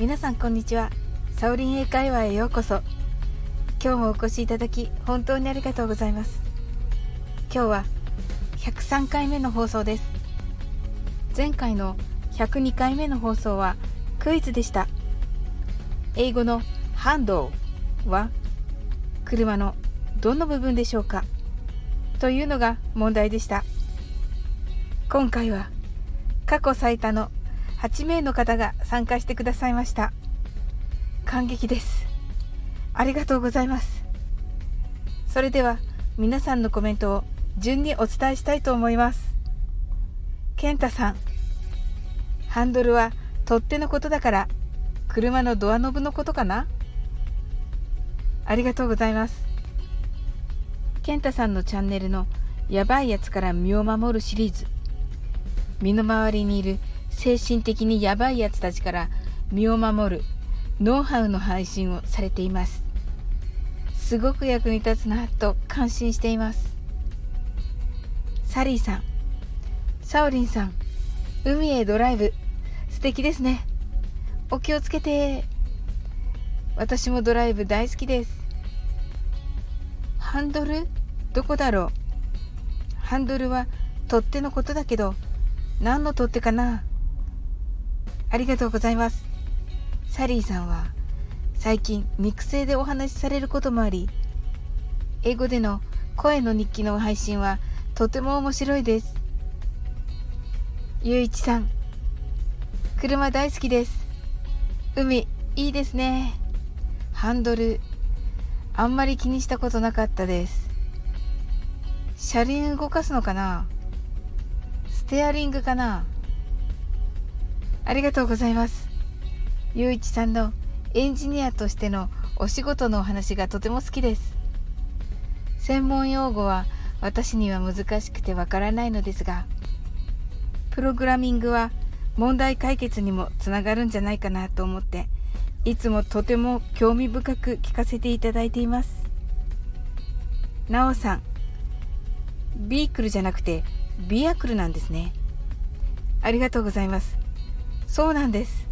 皆さんこんにちは。サオリン英会話へようこそ。今日もお越しいただき本当にありがとうございます。今日は103回目の放送です。前回の102回目の放送はクイズでした。英語のハンドは車のどの部分でしょうか？というのが問題でした。今回は過去最多の8名の方が参加してくださいました。感激です。ありがとうございます。それでは皆さんのコメントを順にお伝えしたいと思います。健太さんハンドルは取っ手のことだから車のドアノブのことかな？ありがとうございます。健太さんのチャンネルのやばいやつから身を守るシリーズ。身の回りにいる精神的にやばいやつたちから身を守るノウハウの配信をされています。すごく役に立つなと感心しています。サリーさんサオリンさん海へドライブ素敵ですね。お気をつけて。私もドライブ大好きです。ハンドルどこだろう？ハンドルは取っ手のことだけど何の取っ手かな？ありがとうございます。サリーさんは最近肉声でお話しされることもあり英語での声の日記の配信はとても面白いです。ゆういちさん車大好きです。海いいですね。ハンドルあんまり気にしたことなかったです。車輪動かすのかな？ステアリングかな？ありがとうございます。ゆういちさんのエンジニアとしてのお仕事のお話がとても好きです。専門用語は私には難しくてわからないのですがプログラミングは問題解決にもつながるんじゃないかなと思っていつもとても興味深く聞かせていただいています。なおさんビークルじゃなくてビアクルなんですね。ありがとうございます。そうなんです。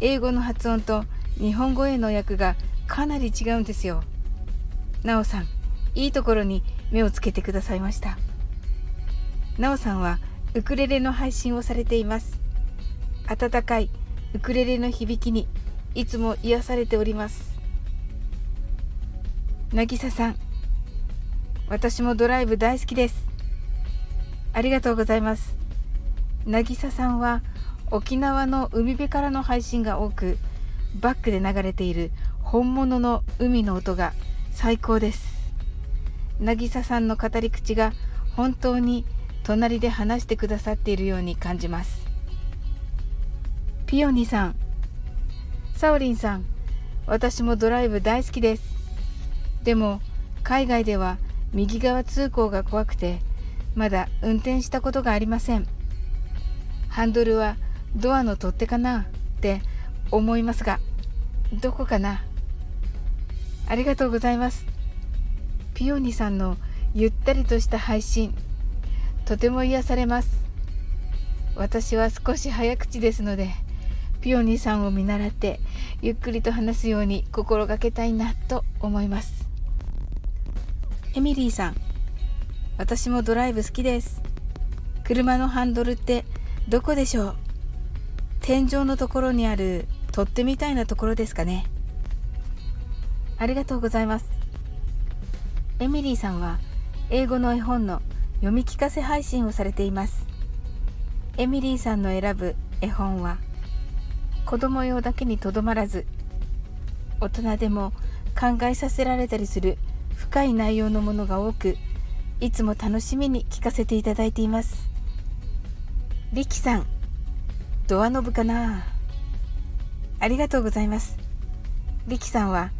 英語の発音と日本語への訳がかなり違うんですよ。なおさんいいところに目をつけてくださいました。なおさんはウクレレの配信をされています。温かいウクレレの響きにいつも癒されております。渚さん私もドライブ大好きです。ありがとうございます。渚さんは沖縄の海辺からの配信が多くバックで流れている本物の海の音が最高です。渚さんの語り口が本当に隣で話してくださっているように感じます。ピオニさんサオリンさん私もドライブ大好きです。でも海外では右側通行が怖くてまだ運転したことがありません。ハンドルはドアの取っ手かなって思いますがどこかなありがとうございます。ピオニさんのゆったりとした配信とても癒されます。私は少し早口ですのでピオニさんを見習ってゆっくりと話すように心がけたいなと思います。エミリーさん私もドライブ好きです。車のハンドルってどこでしょう？天井のところにある取っ手みたいなところですかね。ありがとうございます。エミリーさんは英語の絵本の読み聞かせ配信をされています。エミリーさんの選ぶ絵本は子供用だけにとどまらず大人でも考えさせられたりする深い内容のものが多くいつも楽しみに聞かせていただいています。リキさんドアノブかな？ありがとうございます。リキさんは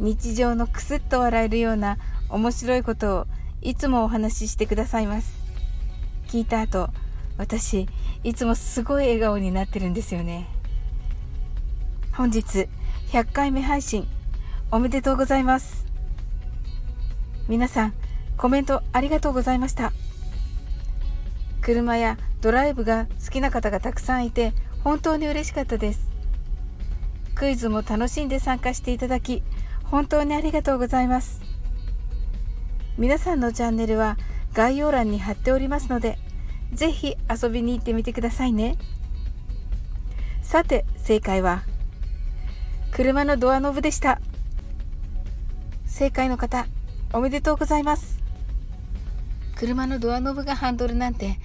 日常のクスッと笑えるような面白いことをいつもお話ししてくださいます。聞いた後私いつもすごい笑顔になってるんですよね。本日100回目配信おめでとうございます。皆さんコメントありがとうございました。車やドライブが好きな方がたくさんいて本当に嬉しかったです。クイズも楽しんで参加していただき本当にありがとうございます。皆さんのチャンネルは概要欄に貼っておりますのでぜひ遊びに行ってみてくださいね。さて正解は車のドアノブでした。正解の方おめでとうございます。車のドアノブがハンドルなんて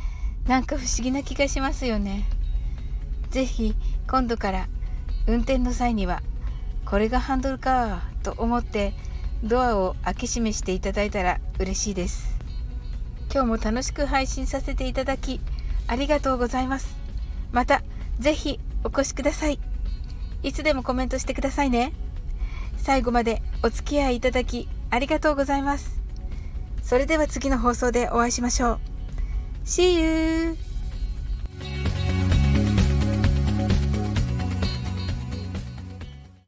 なんか不思議な気がしますよね。是非今度から運転の際にはこれがハンドルかと思ってドアを開け閉めしていただいたら嬉しいです。今日も楽しく配信させていただきありがとうございます。また是非お越しください。いつでもコメントしてくださいね。最後までお付き合いいただきありがとうございます。それでは次の放送でお会いしましょう。See you!